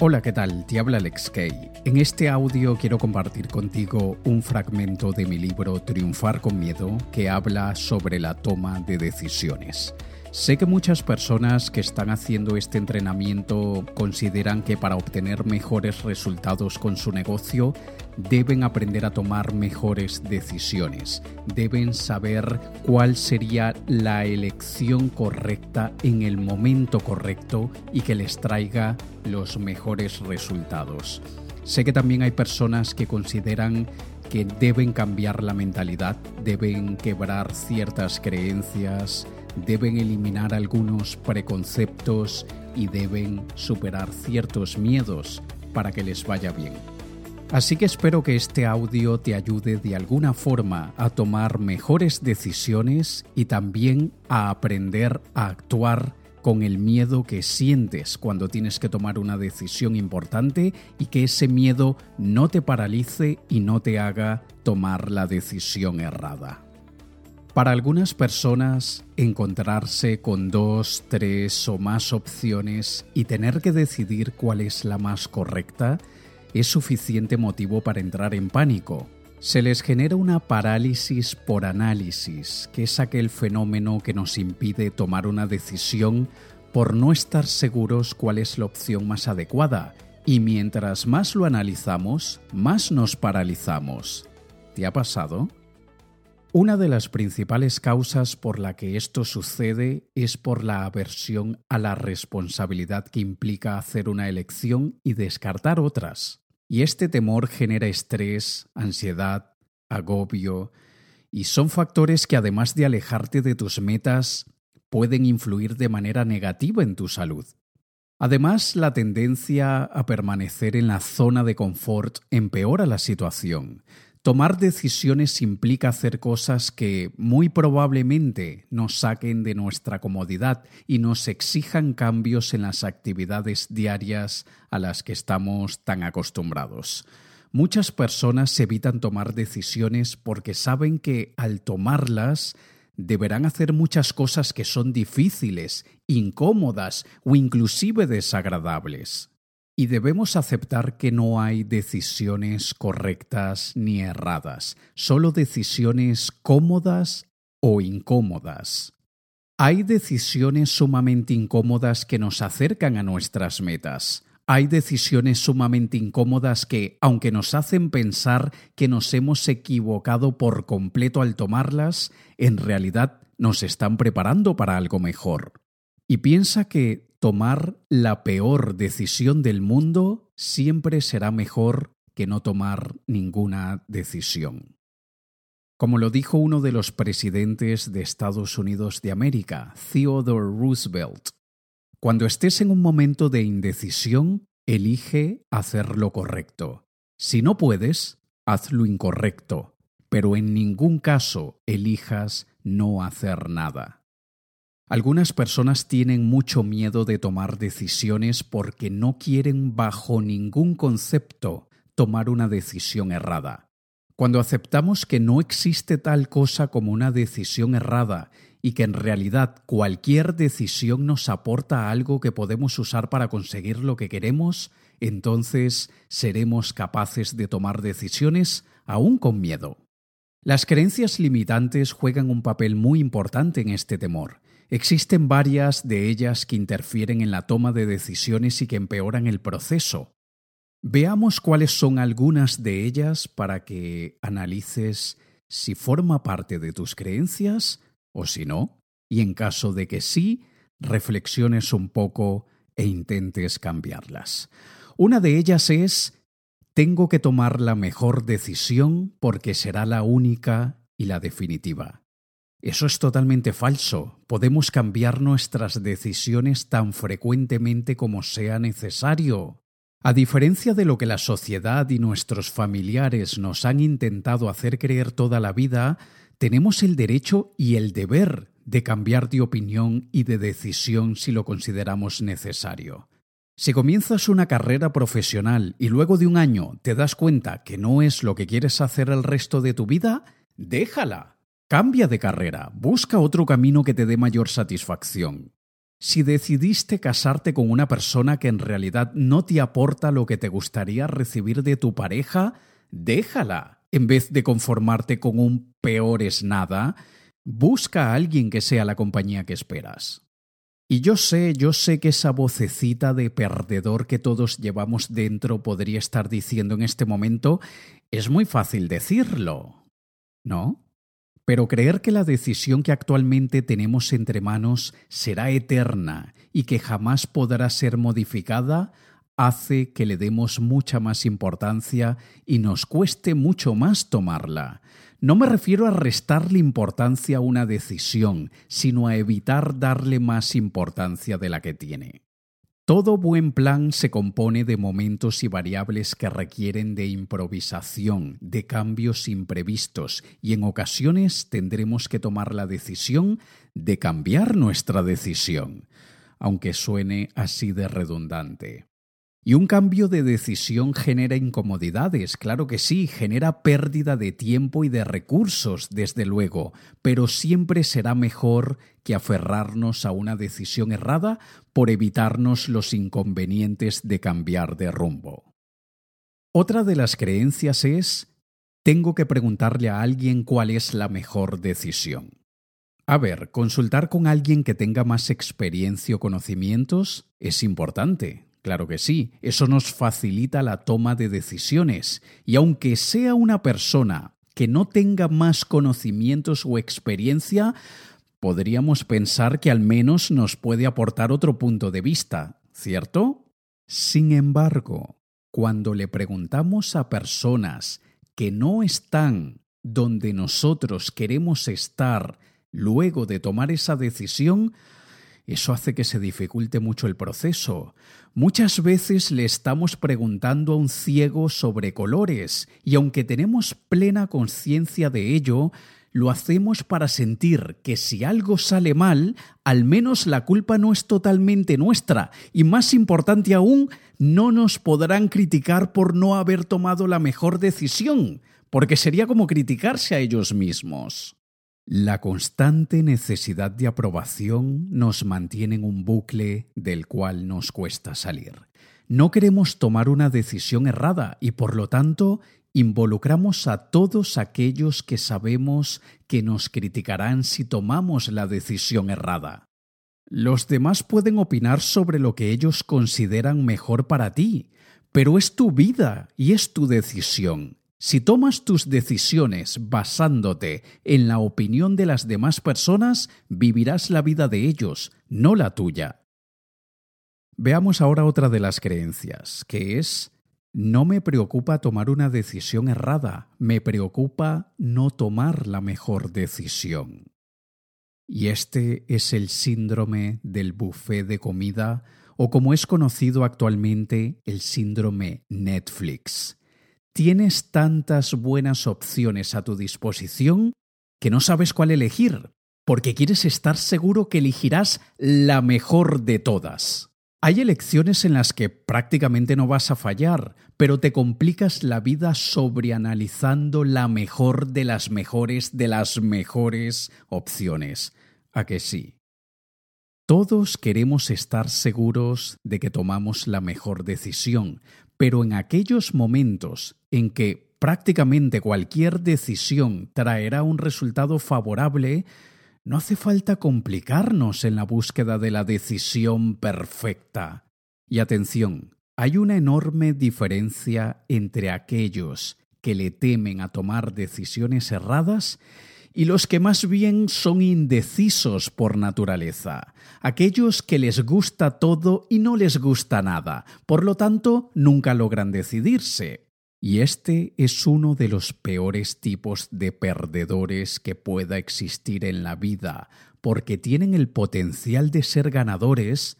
Hola, ¿qué tal? Te habla Alex Kay. En este audio quiero compartir contigo un fragmento de mi libro Triunfar con Miedo que habla sobre la toma de decisiones. Sé que muchas personas que están haciendo este entrenamiento consideran que para obtener mejores resultados con su negocio deben aprender a tomar mejores decisiones, deben saber cuál sería la elección correcta en el momento correcto y que les traiga los mejores resultados. Sé que también hay personas que consideran que deben cambiar la mentalidad, deben quebrar ciertas creencias, deben eliminar algunos preconceptos y deben superar ciertos miedos para que les vaya bien. Así que espero que este audio te ayude de alguna forma a tomar mejores decisiones y también a aprender a actuar con el miedo que sientes cuando tienes que tomar una decisión importante y que ese miedo no te paralice y no te haga tomar la decisión errada. Para algunas personas, encontrarse con dos, tres o más opciones y tener que decidir cuál es la más correcta es suficiente motivo para entrar en pánico. Se les genera una parálisis por análisis, que es aquel fenómeno que nos impide tomar una decisión por no estar seguros cuál es la opción más adecuada, y mientras más lo analizamos, más nos paralizamos. ¿Te ha pasado? Una de las principales causas por la que esto sucede es por la aversión a la responsabilidad que implica hacer una elección y descartar otras. Y este temor genera estrés, ansiedad, agobio, y son factores que además de alejarte de tus metas, pueden influir de manera negativa en tu salud. Además, la tendencia a permanecer en la zona de confort empeora la situación, Tomar decisiones implica hacer cosas que muy probablemente nos saquen de nuestra comodidad y nos exijan cambios en las actividades diarias a las que estamos tan acostumbrados. Muchas personas evitan tomar decisiones porque saben que al tomarlas deberán hacer muchas cosas que son difíciles, incómodas o inclusive desagradables. Y debemos aceptar que no hay decisiones correctas ni erradas, solo decisiones cómodas o incómodas. Hay decisiones sumamente incómodas que nos acercan a nuestras metas. Hay decisiones sumamente incómodas que, aunque nos hacen pensar que nos hemos equivocado por completo al tomarlas, en realidad nos están preparando para algo mejor. Y piensa que tomar la peor decisión del mundo siempre será mejor que no tomar ninguna decisión. Como lo dijo uno de los presidentes de Estados Unidos de América, Theodore Roosevelt, cuando estés en un momento de indecisión, elige hacer lo correcto. Si no puedes, haz lo incorrecto, pero en ningún caso elijas no hacer nada. Algunas personas tienen mucho miedo de tomar decisiones porque no quieren bajo ningún concepto tomar una decisión errada. Cuando aceptamos que no existe tal cosa como una decisión errada y que en realidad cualquier decisión nos aporta algo que podemos usar para conseguir lo que queremos, entonces seremos capaces de tomar decisiones aún con miedo. Las creencias limitantes juegan un papel muy importante en este temor Existen varias de ellas que interfieren en la toma de decisiones y que empeoran el proceso. Veamos cuáles son algunas de ellas para que analices si forma parte de tus creencias o si no, y en caso de que sí, reflexiones un poco e intentes cambiarlas. Una de ellas es tengo que tomar la mejor decisión porque será la única y la definitiva. Eso es totalmente falso. Podemos cambiar nuestras decisiones tan frecuentemente como sea necesario. A diferencia de lo que la sociedad y nuestros familiares nos han intentado hacer creer toda la vida, tenemos el derecho y el deber de cambiar de opinión y de decisión si lo consideramos necesario. Si comienzas una carrera profesional y luego de un año te das cuenta que no es lo que quieres hacer el resto de tu vida, déjala. Cambia de carrera, busca otro camino que te dé mayor satisfacción. Si decidiste casarte con una persona que en realidad no te aporta lo que te gustaría recibir de tu pareja, déjala. En vez de conformarte con un peor es nada, busca a alguien que sea la compañía que esperas. Y yo sé, yo sé que esa vocecita de perdedor que todos llevamos dentro podría estar diciendo en este momento, es muy fácil decirlo, ¿no? Pero creer que la decisión que actualmente tenemos entre manos será eterna y que jamás podrá ser modificada hace que le demos mucha más importancia y nos cueste mucho más tomarla. No me refiero a restarle importancia a una decisión, sino a evitar darle más importancia de la que tiene. Todo buen plan se compone de momentos y variables que requieren de improvisación, de cambios imprevistos, y en ocasiones tendremos que tomar la decisión de cambiar nuestra decisión, aunque suene así de redundante. Y un cambio de decisión genera incomodidades, claro que sí, genera pérdida de tiempo y de recursos, desde luego, pero siempre será mejor que aferrarnos a una decisión errada por evitarnos los inconvenientes de cambiar de rumbo. Otra de las creencias es tengo que preguntarle a alguien cuál es la mejor decisión. A ver, consultar con alguien que tenga más experiencia o conocimientos es importante, Claro que sí, eso nos facilita la toma de decisiones y aunque sea una persona que no tenga más conocimientos o experiencia, podríamos pensar que al menos nos puede aportar otro punto de vista, ¿cierto? Sin embargo, cuando le preguntamos a personas que no están donde nosotros queremos estar luego de tomar esa decisión, eso hace que se dificulte mucho el proceso. Muchas veces le estamos preguntando a un ciego sobre colores y aunque tenemos plena conciencia de ello, lo hacemos para sentir que si algo sale mal, al menos la culpa no es totalmente nuestra y más importante aún, no nos podrán criticar por no haber tomado la mejor decisión, porque sería como criticarse a ellos mismos. La constante necesidad de aprobación nos mantiene en un bucle del cual nos cuesta salir. No queremos tomar una decisión errada y por lo tanto involucramos a todos aquellos que sabemos que nos criticarán si tomamos la decisión errada. Los demás pueden opinar sobre lo que ellos consideran mejor para ti, pero es tu vida y es tu decisión. Si tomas tus decisiones basándote en la opinión de las demás personas, vivirás la vida de ellos, no la tuya. Veamos ahora otra de las creencias, que es no me preocupa tomar una decisión errada, me preocupa no tomar la mejor decisión. Y este es el síndrome del buffet de comida, o como es conocido actualmente, el síndrome Netflix tienes tantas buenas opciones a tu disposición que no sabes cuál elegir, porque quieres estar seguro que elegirás la mejor de todas. Hay elecciones en las que prácticamente no vas a fallar, pero te complicas la vida sobreanalizando la mejor de las mejores de las mejores opciones. ¿A que sí? Todos queremos estar seguros de que tomamos la mejor decisión, pero en aquellos momentos en que prácticamente cualquier decisión traerá un resultado favorable, no hace falta complicarnos en la búsqueda de la decisión perfecta. Y atención, hay una enorme diferencia entre aquellos que le temen a tomar decisiones erradas y los que más bien son indecisos por naturaleza, aquellos que les gusta todo y no les gusta nada, por lo tanto nunca logran decidirse. Y este es uno de los peores tipos de perdedores que pueda existir en la vida, porque tienen el potencial de ser ganadores,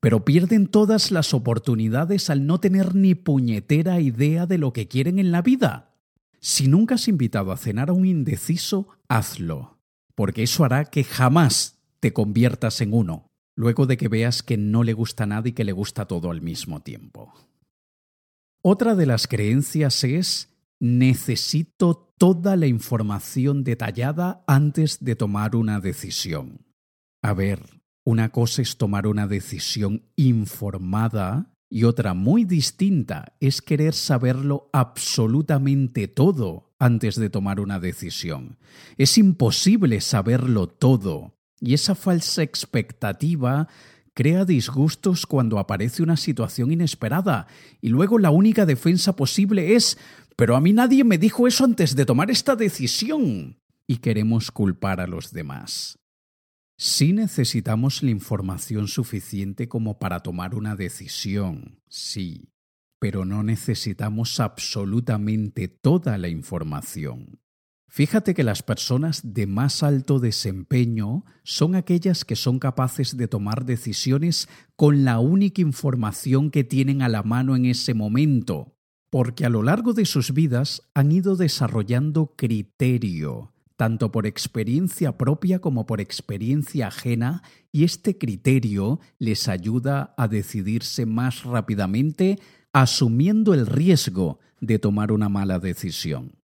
pero pierden todas las oportunidades al no tener ni puñetera idea de lo que quieren en la vida. Si nunca has invitado a cenar a un indeciso, hazlo, porque eso hará que jamás te conviertas en uno, luego de que veas que no le gusta nada y que le gusta todo al mismo tiempo. Otra de las creencias es necesito toda la información detallada antes de tomar una decisión. A ver, Una cosa es tomar una decisión informada y otra muy distinta es querer saberlo absolutamente todo antes de tomar una decisión. Es imposible saberlo todo y esa falsa expectativa crea disgustos cuando aparece una situación inesperada y luego la única defensa posible es pero a mí nadie me dijo eso antes de tomar esta decisión y queremos culpar a los demás. Sí necesitamos la información suficiente como para tomar una decisión, sí, pero no necesitamos absolutamente toda la información. Fíjate que las personas de más alto desempeño son aquellas que son capaces de tomar decisiones con la única información que tienen a la mano en ese momento, porque a lo largo de sus vidas han ido desarrollando criterio, tanto por experiencia propia como por experiencia ajena, y este criterio les ayuda a decidirse más rápidamente, asumiendo el riesgo de tomar una mala decisión.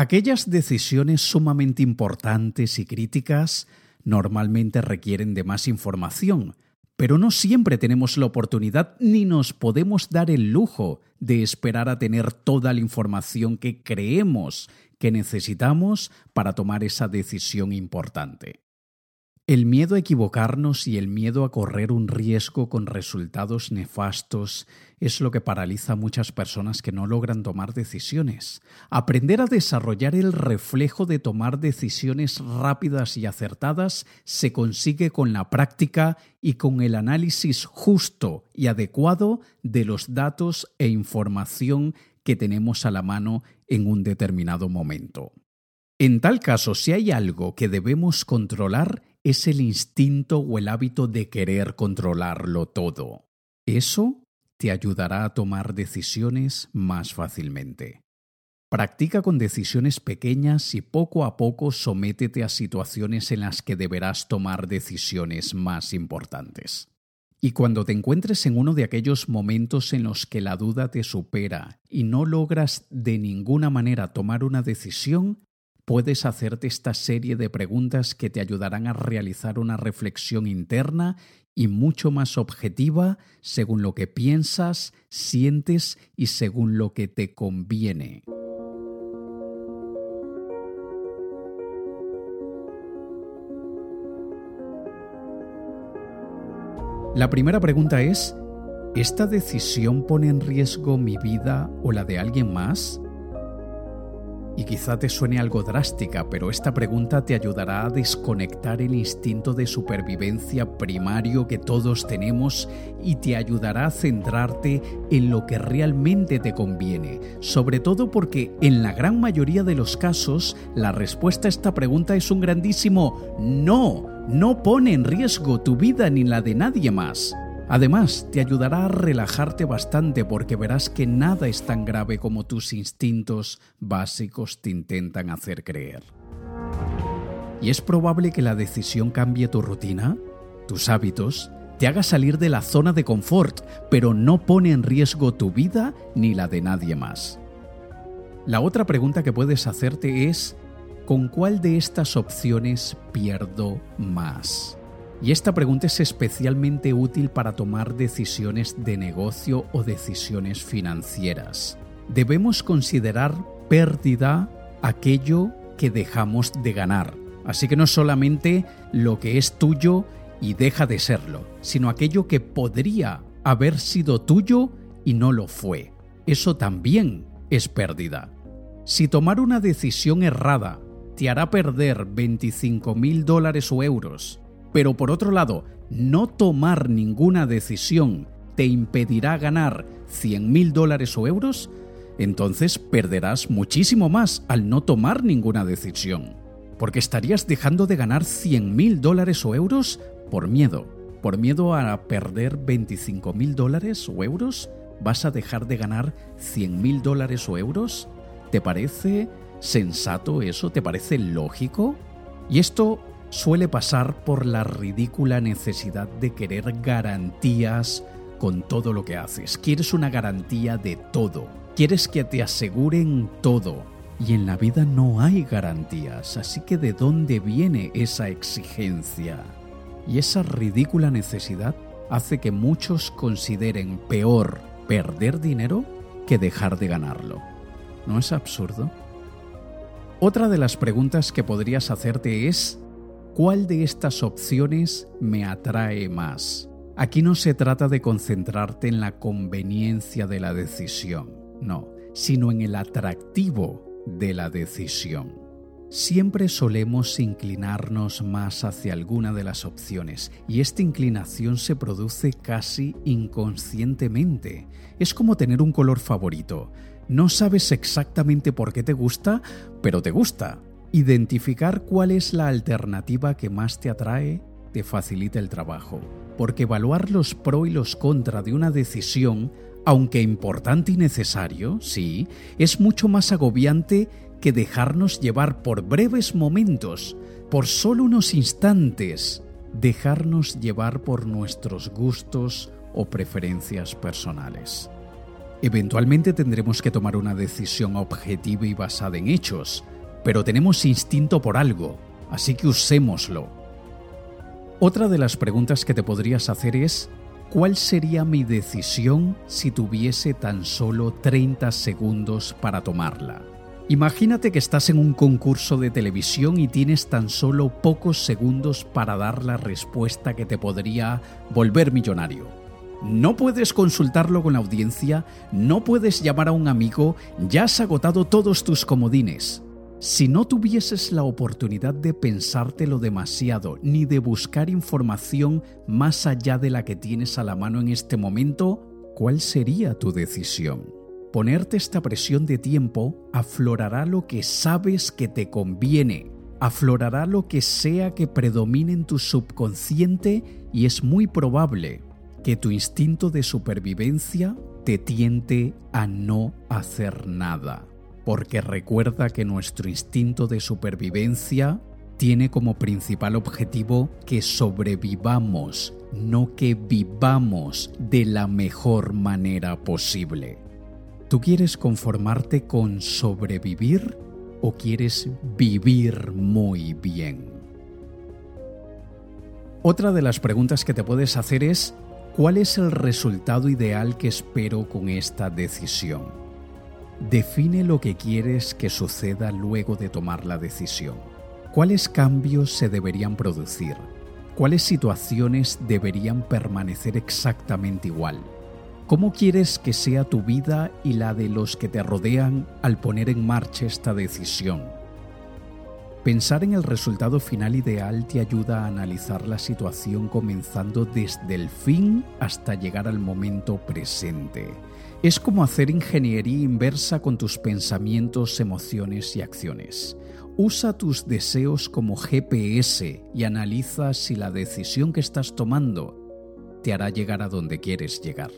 Aquellas decisiones sumamente importantes y críticas normalmente requieren de más información, pero no siempre tenemos la oportunidad ni nos podemos dar el lujo de esperar a tener toda la información que creemos que necesitamos para tomar esa decisión importante. El miedo a equivocarnos y el miedo a correr un riesgo con resultados nefastos es lo que paraliza a muchas personas que no logran tomar decisiones. Aprender a desarrollar el reflejo de tomar decisiones rápidas y acertadas se consigue con la práctica y con el análisis justo y adecuado de los datos e información que tenemos a la mano en un determinado momento. En tal caso, si hay algo que debemos controlar, es el instinto o el hábito de querer controlarlo todo. Eso te ayudará a tomar decisiones más fácilmente. Practica con decisiones pequeñas y poco a poco sométete a situaciones en las que deberás tomar decisiones más importantes. Y cuando te encuentres en uno de aquellos momentos en los que la duda te supera y no logras de ninguna manera tomar una decisión, puedes hacerte esta serie de preguntas que te ayudarán a realizar una reflexión interna y mucho más objetiva según lo que piensas, sientes y según lo que te conviene. La primera pregunta es, ¿esta decisión pone en riesgo mi vida o la de alguien más? Y quizá te suene algo drástica, pero esta pregunta te ayudará a desconectar el instinto de supervivencia primario que todos tenemos y te ayudará a centrarte en lo que realmente te conviene, sobre todo porque en la gran mayoría de los casos la respuesta a esta pregunta es un grandísimo no no pone en riesgo tu vida ni la de nadie más. Además, te ayudará a relajarte bastante porque verás que nada es tan grave como tus instintos básicos te intentan hacer creer. Y es probable que la decisión cambie tu rutina, tus hábitos, te haga salir de la zona de confort, pero no pone en riesgo tu vida ni la de nadie más. La otra pregunta que puedes hacerte es, ¿con cuál de estas opciones pierdo más? Y esta pregunta es especialmente útil para tomar decisiones de negocio o decisiones financieras. Debemos considerar pérdida aquello que dejamos de ganar. Así que no solamente lo que es tuyo y deja de serlo, sino aquello que podría haber sido tuyo y no lo fue. Eso también es pérdida. Si tomar una decisión errada te hará perder 25 mil dólares o euros, pero por otro lado, no tomar ninguna decisión te impedirá ganar 100 mil dólares o euros, entonces perderás muchísimo más al no tomar ninguna decisión, porque estarías dejando de ganar 100 mil dólares o euros por miedo. Por miedo a perder 25 mil dólares o euros, vas a dejar de ganar 100 mil dólares o euros. ¿Te parece sensato eso? ¿Te parece lógico? Y esto suele pasar por la ridícula necesidad de querer garantías con todo lo que haces. Quieres una garantía de todo. Quieres que te aseguren todo. Y en la vida no hay garantías, así que ¿de dónde viene esa exigencia? Y esa ridícula necesidad hace que muchos consideren peor perder dinero que dejar de ganarlo. ¿No es absurdo? Otra de las preguntas que podrías hacerte es, ¿cuál de estas opciones me atrae más? Aquí no se trata de concentrarte en la conveniencia de la decisión, no, sino en el atractivo de la decisión. Siempre solemos inclinarnos más hacia alguna de las opciones y esta inclinación se produce casi inconscientemente. Es como tener un color favorito. No sabes exactamente por qué te gusta, pero te gusta. Identificar cuál es la alternativa que más te atrae te facilita el trabajo, porque evaluar los pro y los contra de una decisión, aunque importante y necesario, sí, es mucho más agobiante que dejarnos llevar por breves momentos, por solo unos instantes, dejarnos llevar por nuestros gustos o preferencias personales. Eventualmente tendremos que tomar una decisión objetiva y basada en hechos, pero tenemos instinto por algo, así que usémoslo. Otra de las preguntas que te podrías hacer es, ¿cuál sería mi decisión si tuviese tan solo 30 segundos para tomarla? Imagínate que estás en un concurso de televisión y tienes tan solo pocos segundos para dar la respuesta que te podría volver millonario. No puedes consultarlo con la audiencia, no puedes llamar a un amigo, ya has agotado todos tus comodines. Si no tuvieses la oportunidad de pensártelo demasiado ni de buscar información más allá de la que tienes a la mano en este momento, ¿cuál sería tu decisión? Ponerte esta presión de tiempo aflorará lo que sabes que te conviene, aflorará lo que sea que predomine en tu subconsciente y es muy probable que tu instinto de supervivencia te tiente a no hacer nada. Porque recuerda que nuestro instinto de supervivencia tiene como principal objetivo que sobrevivamos, no que vivamos de la mejor manera posible. ¿Tú quieres conformarte con sobrevivir o quieres vivir muy bien? Otra de las preguntas que te puedes hacer es, ¿cuál es el resultado ideal que espero con esta decisión? Define lo que quieres que suceda luego de tomar la decisión. ¿Cuáles cambios se deberían producir? ¿Cuáles situaciones deberían permanecer exactamente igual? ¿Cómo quieres que sea tu vida y la de los que te rodean al poner en marcha esta decisión? Pensar en el resultado final ideal te ayuda a analizar la situación comenzando desde el fin hasta llegar al momento presente. Es como hacer ingeniería inversa con tus pensamientos, emociones y acciones. Usa tus deseos como GPS y analiza si la decisión que estás tomando te hará llegar a donde quieres llegar.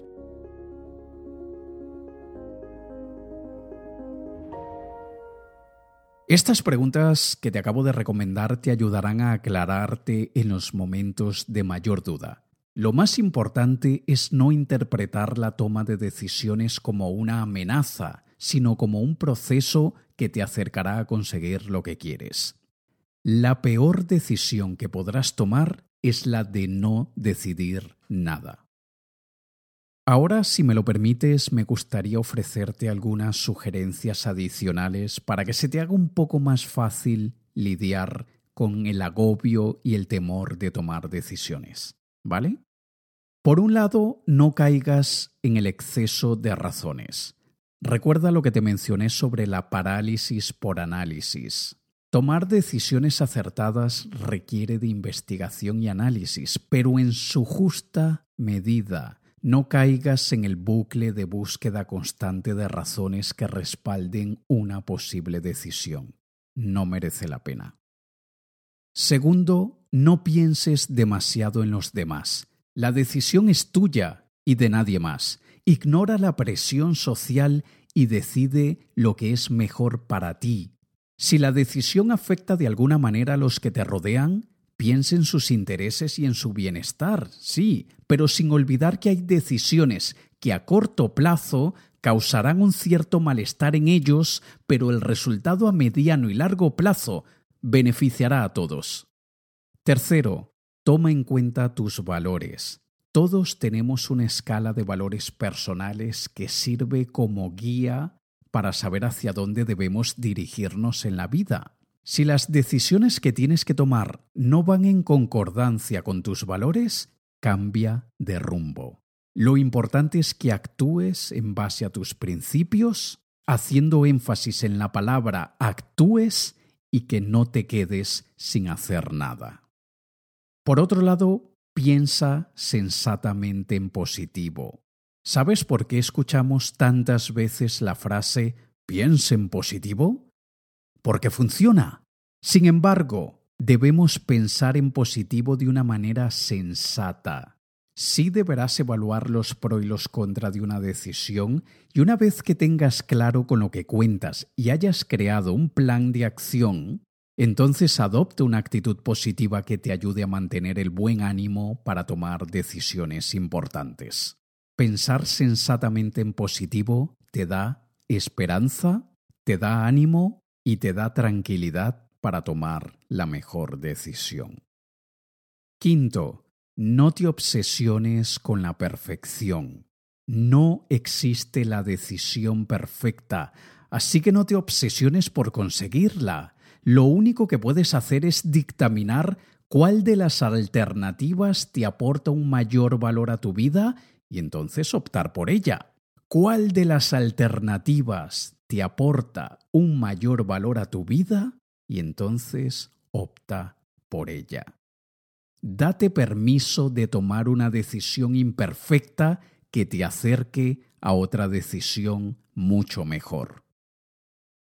Estas preguntas que te acabo de recomendar te ayudarán a aclararte en los momentos de mayor duda. Lo más importante es no interpretar la toma de decisiones como una amenaza, sino como un proceso que te acercará a conseguir lo que quieres. La peor decisión que podrás tomar es la de no decidir nada. Ahora, si me lo permites, me gustaría ofrecerte algunas sugerencias adicionales para que se te haga un poco más fácil lidiar con el agobio y el temor de tomar decisiones. ¿Vale? Por un lado, no caigas en el exceso de razones. Recuerda lo que te mencioné sobre la parálisis por análisis. Tomar decisiones acertadas requiere de investigación y análisis, pero en su justa medida no caigas en el bucle de búsqueda constante de razones que respalden una posible decisión. No merece la pena. Segundo, no pienses demasiado en los demás. La decisión es tuya y de nadie más. Ignora la presión social y decide lo que es mejor para ti. Si la decisión afecta de alguna manera a los que te rodean, Piense en sus intereses y en su bienestar, sí, pero sin olvidar que hay decisiones que a corto plazo causarán un cierto malestar en ellos, pero el resultado a mediano y largo plazo beneficiará a todos. Tercero, toma en cuenta tus valores. Todos tenemos una escala de valores personales que sirve como guía para saber hacia dónde debemos dirigirnos en la vida. Si las decisiones que tienes que tomar no van en concordancia con tus valores, cambia de rumbo. Lo importante es que actúes en base a tus principios, haciendo énfasis en la palabra actúes y que no te quedes sin hacer nada. Por otro lado, piensa sensatamente en positivo. ¿Sabes por qué escuchamos tantas veces la frase piensa en positivo? Porque funciona. Sin embargo, debemos pensar en positivo de una manera sensata. Sí deberás evaluar los pros y los contra de una decisión y una vez que tengas claro con lo que cuentas y hayas creado un plan de acción, entonces adopte una actitud positiva que te ayude a mantener el buen ánimo para tomar decisiones importantes. Pensar sensatamente en positivo te da esperanza, te da ánimo y te da tranquilidad para tomar la mejor decisión. Quinto, no te obsesiones con la perfección. No existe la decisión perfecta, así que no te obsesiones por conseguirla. Lo único que puedes hacer es dictaminar cuál de las alternativas te aporta un mayor valor a tu vida y entonces optar por ella. ¿Cuál de las alternativas te aporta un mayor valor a tu vida? Y entonces opta por ella. Date permiso de tomar una decisión imperfecta que te acerque a otra decisión mucho mejor.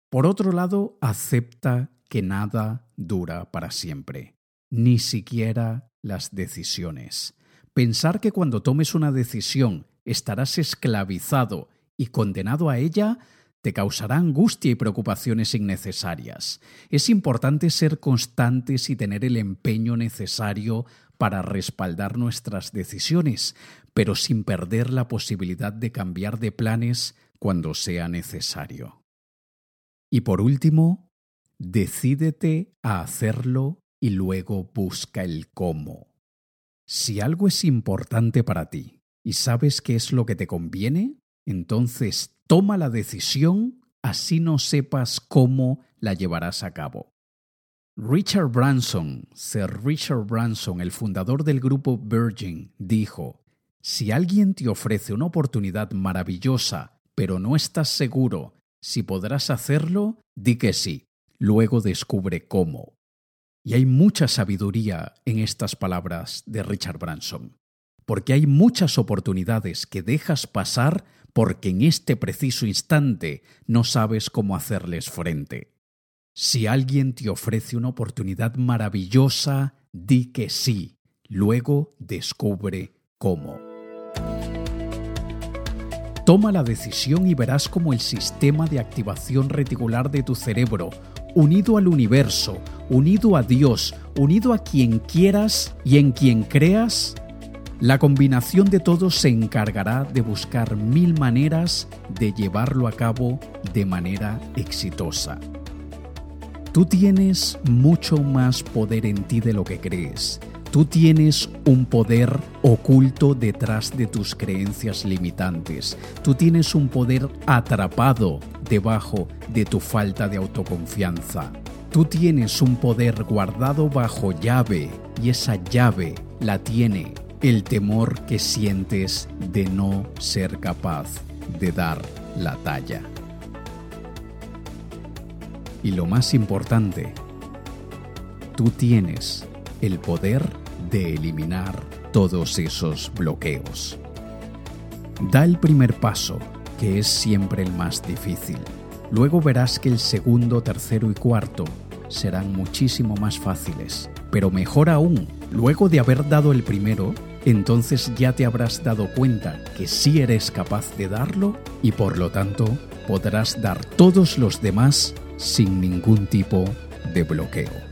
Por otro lado, acepta que nada dura para siempre, ni siquiera las decisiones. Pensar que cuando tomes una decisión estarás esclavizado y condenado a ella te causará angustia y preocupaciones innecesarias. Es importante ser constantes y tener el empeño necesario para respaldar nuestras decisiones, pero sin perder la posibilidad de cambiar de planes cuando sea necesario. Y por último, decídete a hacerlo y luego busca el cómo. Si algo es importante para ti y sabes qué es lo que te conviene, entonces toma la decisión así no sepas cómo la llevarás a cabo. Richard Branson, Sir Richard Branson, el fundador del grupo Virgin, dijo, Si alguien te ofrece una oportunidad maravillosa, pero no estás seguro si podrás hacerlo, di que sí, luego descubre cómo. Y hay mucha sabiduría en estas palabras de Richard Branson, porque hay muchas oportunidades que dejas pasar porque en este preciso instante no sabes cómo hacerles frente. Si alguien te ofrece una oportunidad maravillosa, di que sí, luego descubre cómo. Toma la decisión y verás cómo el sistema de activación reticular de tu cerebro unido al universo, unido a Dios, unido a quien quieras y en quien creas, la combinación de todos se encargará de buscar mil maneras de llevarlo a cabo de manera exitosa. Tú tienes mucho más poder en ti de lo que crees. Tú tienes un poder oculto detrás de tus creencias limitantes. Tú tienes un poder atrapado debajo de tu falta de autoconfianza. Tú tienes un poder guardado bajo llave y esa llave la tiene el temor que sientes de no ser capaz de dar la talla. Y lo más importante, tú tienes el poder de eliminar todos esos bloqueos. Da el primer paso, que es siempre el más difícil. Luego verás que el segundo, tercero y cuarto serán muchísimo más fáciles. Pero mejor aún, luego de haber dado el primero, entonces ya te habrás dado cuenta que sí eres capaz de darlo y por lo tanto podrás dar todos los demás sin ningún tipo de bloqueo.